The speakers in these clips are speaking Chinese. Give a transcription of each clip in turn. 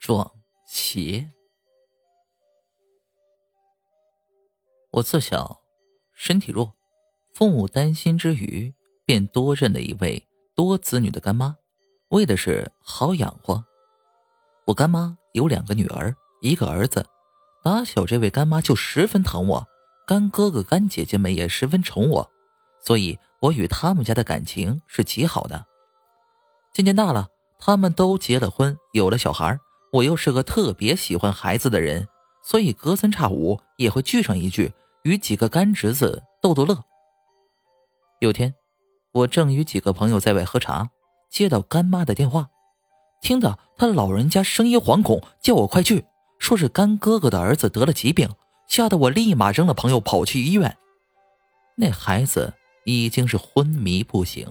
撞邪。我自小身体弱，父母担心之余，便多认了一位多子女的干妈，为的是好养活。我干妈有两个女儿，一个儿子，打小这位干妈就十分疼我，干哥哥、干姐姐们也十分宠我，所以我与他们家的感情是极好的。渐渐大了，他们都结了婚，有了小孩，我又是个特别喜欢孩子的人，所以隔三差五也会聚上一聚。与几个干侄子逗逗乐。有天，我正与几个朋友在外喝茶，接到干妈的电话，听到他老人家声音惶恐，叫我快去，说是干哥哥的儿子得了疾病，吓得我立马扔了朋友跑去医院。那孩子已经是昏迷不醒。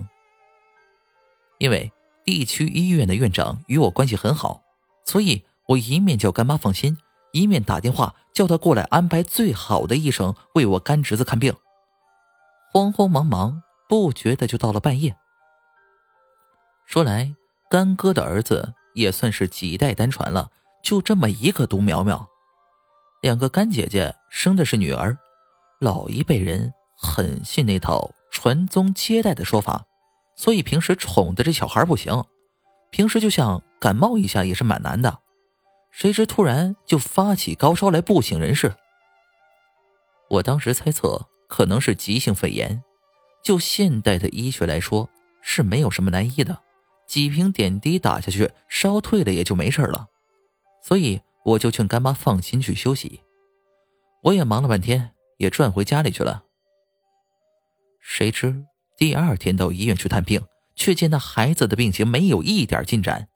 因为地区医院的院长与我关系很好，所以我一面叫干妈放心。一面打电话叫他过来安排最好的医生为我干侄子看病，慌慌忙忙，不觉得就到了半夜。说来，干哥的儿子也算是几代单传了，就这么一个独苗苗。两个干姐姐生的是女儿，老一辈人很信那套传宗接代的说法，所以平时宠的这小孩不行，平时就像感冒一下也是蛮难的。谁知突然就发起高烧来，不省人事。我当时猜测可能是急性肺炎，就现代的医学来说是没有什么难医的，几瓶点滴打下去，烧退了也就没事了。所以我就劝干妈放心去休息。我也忙了半天，也转回家里去了。谁知第二天到医院去探病，却见那孩子的病情没有一点进展。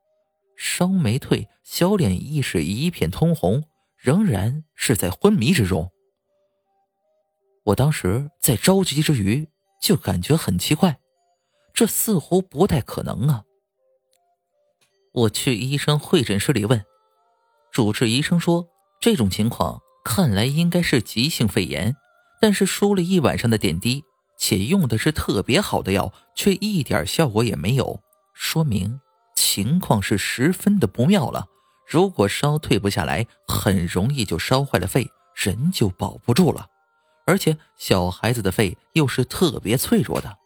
烧没退，小脸亦是一片通红，仍然是在昏迷之中。我当时在着急之余，就感觉很奇怪，这似乎不太可能啊！我去医生会诊室里问，主治医生说，这种情况看来应该是急性肺炎，但是输了一晚上的点滴，且用的是特别好的药，却一点效果也没有，说明。情况是十分的不妙了，如果烧退不下来，很容易就烧坏了肺，人就保不住了。而且小孩子的肺又是特别脆弱的。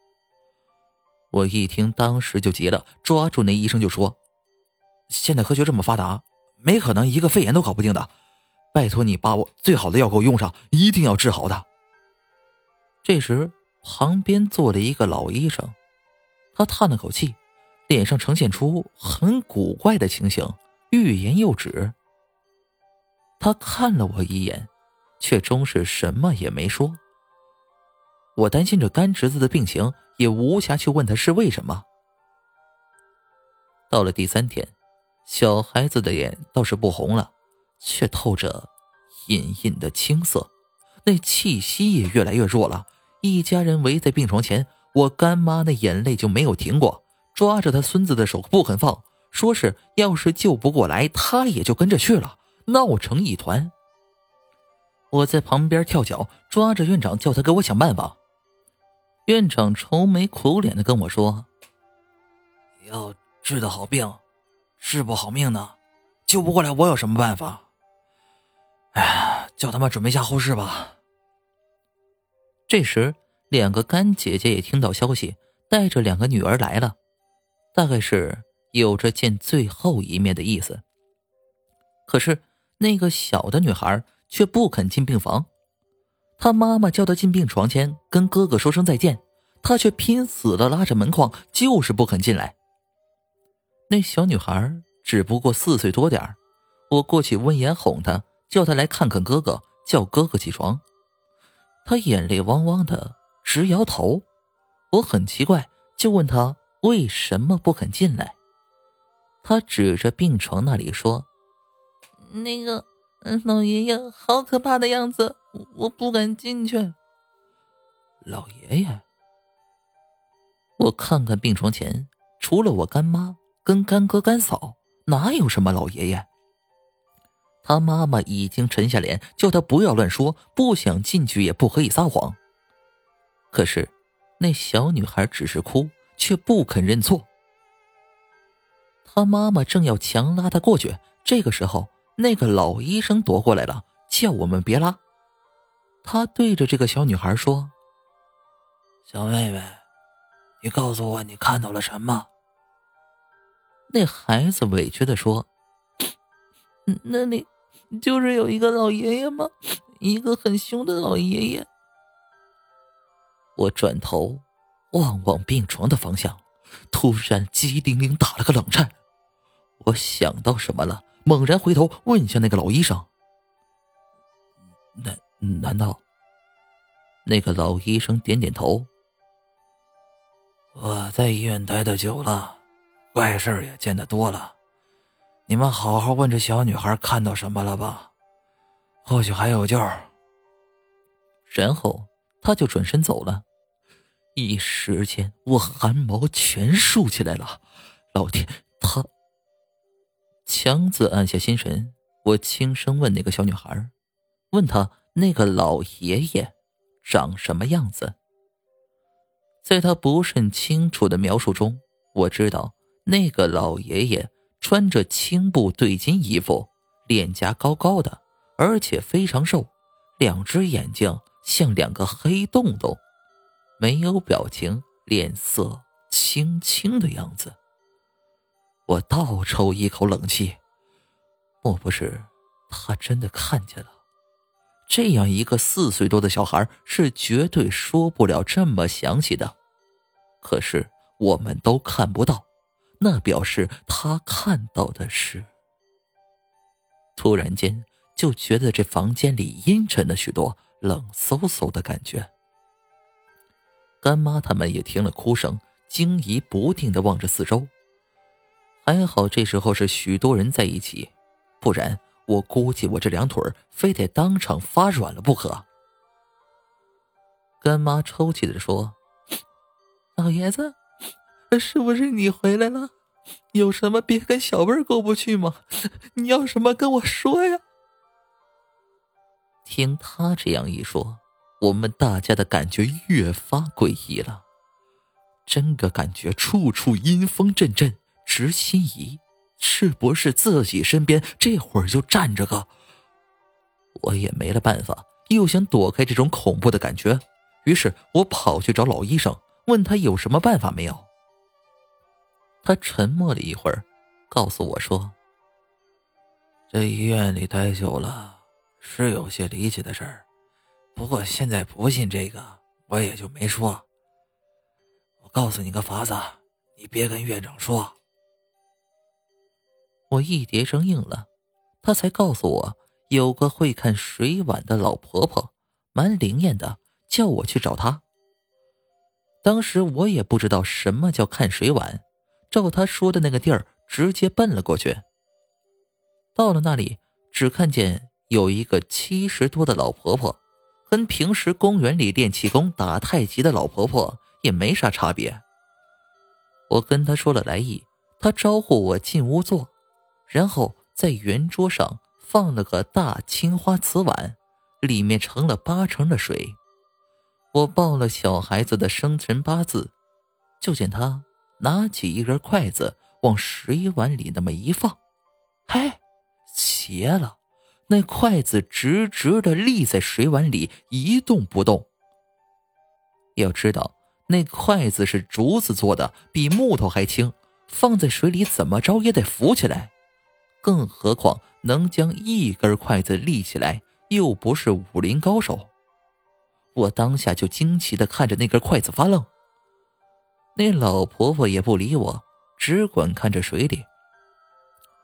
我一听，当时就急了，抓住那医生就说：“现在科学这么发达，没可能一个肺炎都搞不定的，拜托你把我最好的药给我用上，一定要治好的。”这时，旁边坐了一个老医生，他叹了口气。脸上呈现出很古怪的情形，欲言又止。他看了我一眼，却终是什么也没说。我担心着干侄子的病情，也无暇去问他是为什么。到了第三天，小孩子的脸倒是不红了，却透着隐隐的青色，那气息也越来越弱了。一家人围在病床前，我干妈那眼泪就没有停过。抓着他孙子的手不肯放，说是要是救不过来，他也就跟着去了，闹成一团。我在旁边跳脚，抓着院长叫他给我想办法。院长愁眉苦脸的跟我说：“要治得好病，治不好命呢，救不过来，我有什么办法？哎呀，叫他们准备下后事吧。”这时，两个干姐姐也听到消息，带着两个女儿来了。大概是有着见最后一面的意思。可是那个小的女孩却不肯进病房，她妈妈叫她进病床前跟哥哥说声再见，她却拼死的拉着门框，就是不肯进来。那小女孩只不过四岁多点我过去温言哄她，叫她来看看哥哥，叫哥哥起床。她眼泪汪汪的直摇头，我很奇怪，就问她。为什么不肯进来？他指着病床那里说：“那个，老爷爷好可怕的样子，我不敢进去。”老爷爷，我看看病床前，除了我干妈跟干哥干嫂，哪有什么老爷爷？他妈妈已经沉下脸，叫他不要乱说，不想进去也不可以撒谎。可是，那小女孩只是哭。却不肯认错。他妈妈正要强拉他过去，这个时候，那个老医生夺过来了，叫我们别拉。他对着这个小女孩说：“小妹妹，你告诉我你看到了什么？”那孩子委屈的说：“那里就是有一个老爷爷吗？一个很凶的老爷爷。”我转头望望病床的方向，突然机灵灵打了个冷颤。我想到什么了，猛然回头问一下那个老医生：“难难道？”那个老医生点点头：“我在医院待的久了，怪事也见得多了。你们好好问这小女孩看到什么了吧？或许还有救。”然后他就转身走了。一时间，我汗毛全竖起来了。老天，他强子按下心神，我轻声问那个小女孩：“问她那个老爷爷长什么样子？”在他不甚清楚的描述中，我知道那个老爷爷穿着青布对襟衣服，脸颊高高的，而且非常瘦，两只眼睛像两个黑洞洞。没有表情，脸色青青的样子。我倒抽一口冷气，莫不是他真的看见了？这样一个四岁多的小孩是绝对说不了这么详细的。可是我们都看不到，那表示他看到的是。突然间就觉得这房间里阴沉了许多，冷飕飕的感觉。干妈他们也听了哭声，惊疑不定的望着四周。还好这时候是许多人在一起，不然我估计我这两腿非得当场发软了不可。干妈抽泣的说：“老爷子，是不是你回来了？有什么别跟小辈过不去吗？你要什么跟我说呀？”听他这样一说。我们大家的感觉越发诡异了，真个感觉处处阴风阵阵，直心疑，是不是自己身边这会儿就站着个？我也没了办法，又想躲开这种恐怖的感觉，于是我跑去找老医生，问他有什么办法没有。他沉默了一会儿，告诉我说：“这医院里待久了，是有些离奇的事儿。”不过现在不信这个，我也就没说。我告诉你个法子，你别跟院长说。我一叠声应了，他才告诉我有个会看水碗的老婆婆，蛮灵验的，叫我去找她。当时我也不知道什么叫看水碗，照他说的那个地儿直接奔了过去。到了那里，只看见有一个七十多的老婆婆。跟平时公园里练气功、打太极的老婆婆也没啥差别。我跟她说了来意，她招呼我进屋坐，然后在圆桌上放了个大青花瓷碗，里面盛了八成的水。我报了小孩子的生辰八字，就见她拿起一根筷子往水碗里那么一放，嘿，邪了。那筷子直直的立在水碗里一动不动。要知道，那筷子是竹子做的，比木头还轻，放在水里怎么着也得浮起来。更何况能将一根筷子立起来，又不是武林高手。我当下就惊奇的看着那根筷子发愣。那老婆婆也不理我，只管看着水里。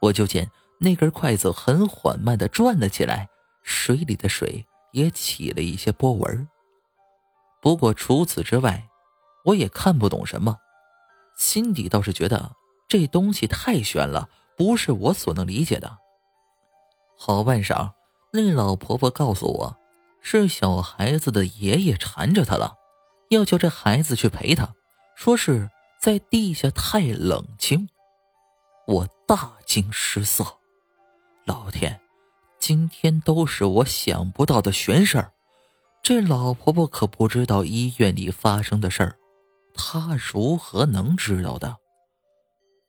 我就见。那根筷子很缓慢的转了起来，水里的水也起了一些波纹。不过除此之外，我也看不懂什么，心底倒是觉得这东西太玄了，不是我所能理解的。好半晌，那老婆婆告诉我，是小孩子的爷爷缠着他了，要叫这孩子去陪他，说是在地下太冷清。我大惊失色。老天，今天都是我想不到的玄事儿。这老婆婆可不知道医院里发生的事儿，她如何能知道的？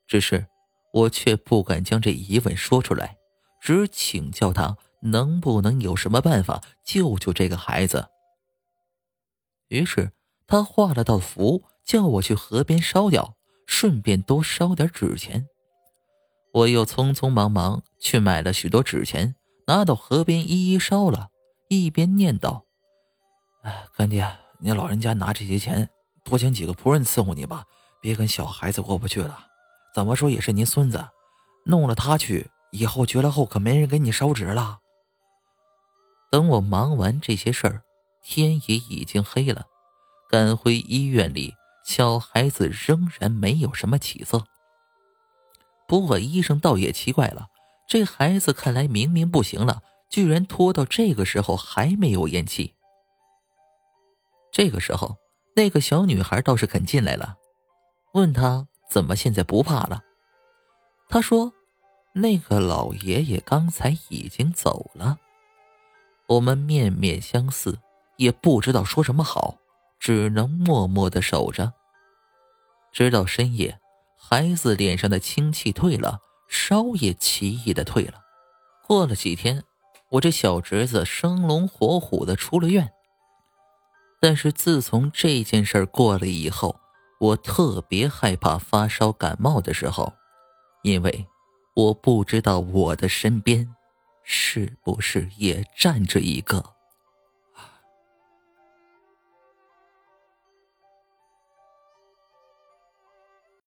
只是我却不敢将这疑问说出来，只请教她能不能有什么办法救救这个孩子。于是他画了道符，叫我去河边烧掉，顺便多烧点纸钱。我又匆匆忙忙去买了许多纸钱，拿到河边一一烧了，一边念叨：“哎，干爹，你老人家拿这些钱，多请几个仆人伺候你吧，别跟小孩子过不去了。怎么说也是您孙子，弄了他去，以后绝了后可没人给你烧纸了。”等我忙完这些事儿，天也已经黑了。赶回医院里，小孩子仍然没有什么起色。不过医生倒也奇怪了，这孩子看来明明不行了，居然拖到这个时候还没有咽气。这个时候，那个小女孩倒是肯进来了，问他怎么现在不怕了。他说：“那个老爷爷刚才已经走了。”我们面面相似，也不知道说什么好，只能默默的守着，直到深夜。孩子脸上的清气退了，烧也奇异的退了。过了几天，我这小侄子生龙活虎的出了院。但是自从这件事儿过了以后，我特别害怕发烧感冒的时候，因为我不知道我的身边是不是也站着一个。